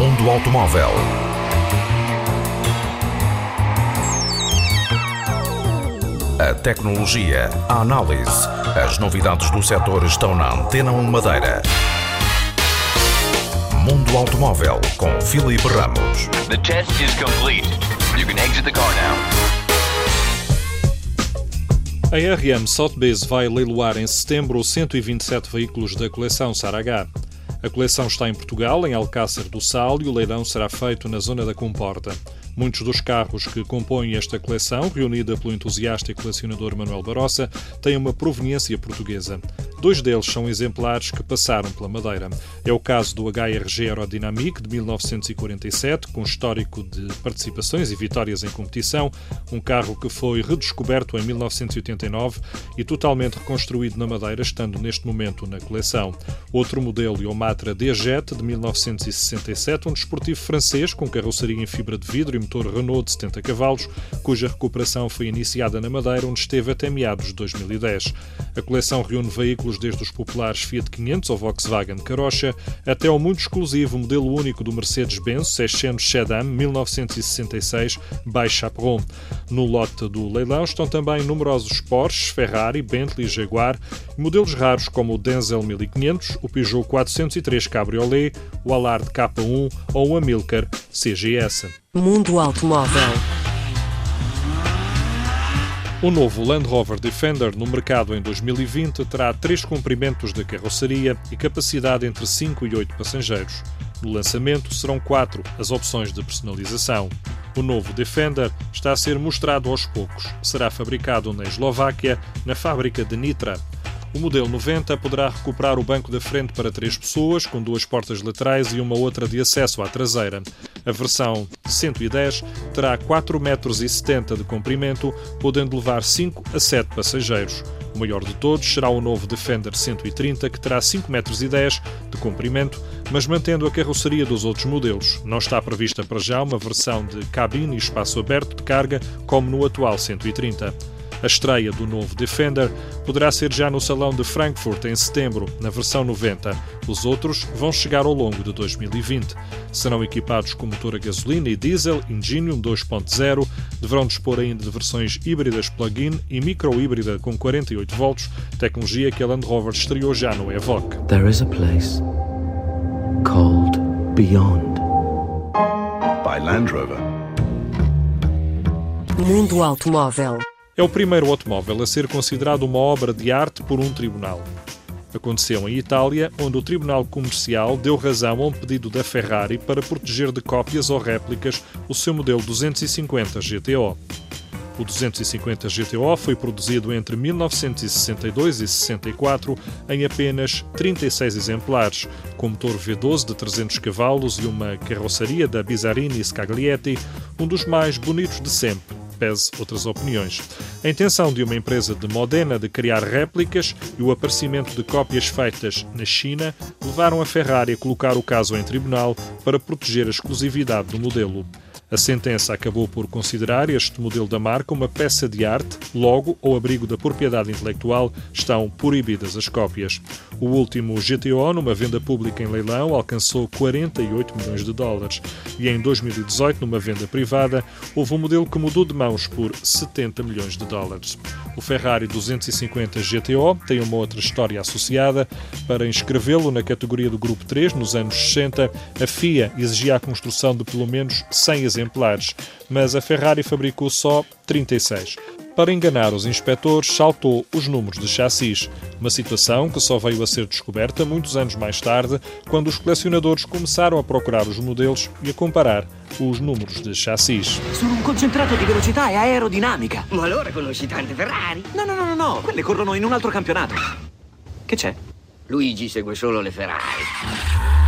automóvel. A tecnologia, a análise, as novidades do setor estão na Antena 1 Madeira. Mundo Automóvel com Filipe Ramos. The test is complete. You can exit the car now. A RM Sotheby's vai leiloar em setembro 127 veículos da coleção Saragá. A coleção está em Portugal, em Alcácer do Sal, e o leilão será feito na zona da Comporta. Muitos dos carros que compõem esta coleção, reunida pelo entusiasta e colecionador Manuel Barossa, têm uma proveniência portuguesa. Dois deles são exemplares que passaram pela Madeira. É o caso do HRG Aerodynamique de 1947, com histórico de participações e vitórias em competição, um carro que foi redescoberto em 1989 e totalmente reconstruído na Madeira, estando neste momento na coleção. Outro modelo, o Matra D-Jet de 1967, um desportivo francês com carroceria em fibra de vidro e motor Renault de 70 cavalos, cuja recuperação foi iniciada na Madeira, onde esteve até meados de 2010. A coleção reúne veículos desde os populares Fiat 500 ou Volkswagen Carocha até ao muito exclusivo modelo único do Mercedes-Benz 600 Sedan 1966 Baix Chaperon. No lote do leilão estão também numerosos Porsche, Ferrari, Bentley, Jaguar e modelos raros como o Denzel 1500, o Peugeot 403 Cabriolet, o Allard K1 ou o Amilcar CGS. Mundo Automóvel. O novo Land Rover Defender no mercado em 2020 terá três comprimentos de carroceria e capacidade entre 5 e 8 passageiros. No lançamento serão quatro as opções de personalização. O novo Defender está a ser mostrado aos poucos. Será fabricado na Eslováquia, na fábrica de Nitra. O modelo 90 poderá recuperar o banco da frente para três pessoas, com duas portas laterais e uma outra de acesso à traseira. A versão 110 terá 4,70 metros de comprimento, podendo levar 5 a 7 passageiros. O maior de todos será o novo Defender 130, que terá 5,10 metros de comprimento, mas mantendo a carroceria dos outros modelos. Não está prevista para já uma versão de cabine e espaço aberto de carga, como no atual 130. A estreia do novo Defender poderá ser já no Salão de Frankfurt em setembro, na versão 90. Os outros vão chegar ao longo de 2020. Serão equipados com motor a gasolina e diesel Ingenium 2.0, deverão dispor ainda de versões híbridas plug-in e micro-híbrida com 48 volts, tecnologia que a Land Rover estreou já no Evoque. There is a place called Beyond. by Land Rover. Mundo Automóvel. É o primeiro automóvel a ser considerado uma obra de arte por um tribunal. Aconteceu em Itália, onde o Tribunal Comercial deu razão a um pedido da Ferrari para proteger de cópias ou réplicas o seu modelo 250 GTO. O 250 GTO foi produzido entre 1962 e 64 em apenas 36 exemplares, com motor V12 de 300 cavalos e uma carroceria da Bizzarini Scaglietti, um dos mais bonitos de sempre pese outras opiniões. A intenção de uma empresa de Modena de criar réplicas e o aparecimento de cópias feitas na China levaram a Ferrari a colocar o caso em tribunal para proteger a exclusividade do modelo. A sentença acabou por considerar este modelo da marca uma peça de arte, logo ou abrigo da propriedade intelectual estão proibidas as cópias. O último GTO, numa venda pública em leilão, alcançou 48 milhões de dólares e em 2018, numa venda privada, houve um modelo que mudou de mãos por 70 milhões de dólares. O Ferrari 250 GTO tem uma outra história associada. Para inscrevê-lo na categoria do Grupo 3, nos anos 60, a FIA exigia a construção de pelo menos 100 exemplares, mas a Ferrari fabricou só 36. Para enganar os inspectores, saltou os números de chassis, uma situação que só veio a ser descoberta muitos anos mais tarde, quando os colecionadores começaram a procurar os modelos e a comparar os números de chassis. Sono un concentrato di velocità e aerodinamica. Ma allora conosci tante Ferrari? No, no, no, no, no, quelle corrono in un altro campionato. Che c'è? Luigi segue solo le Ferrari.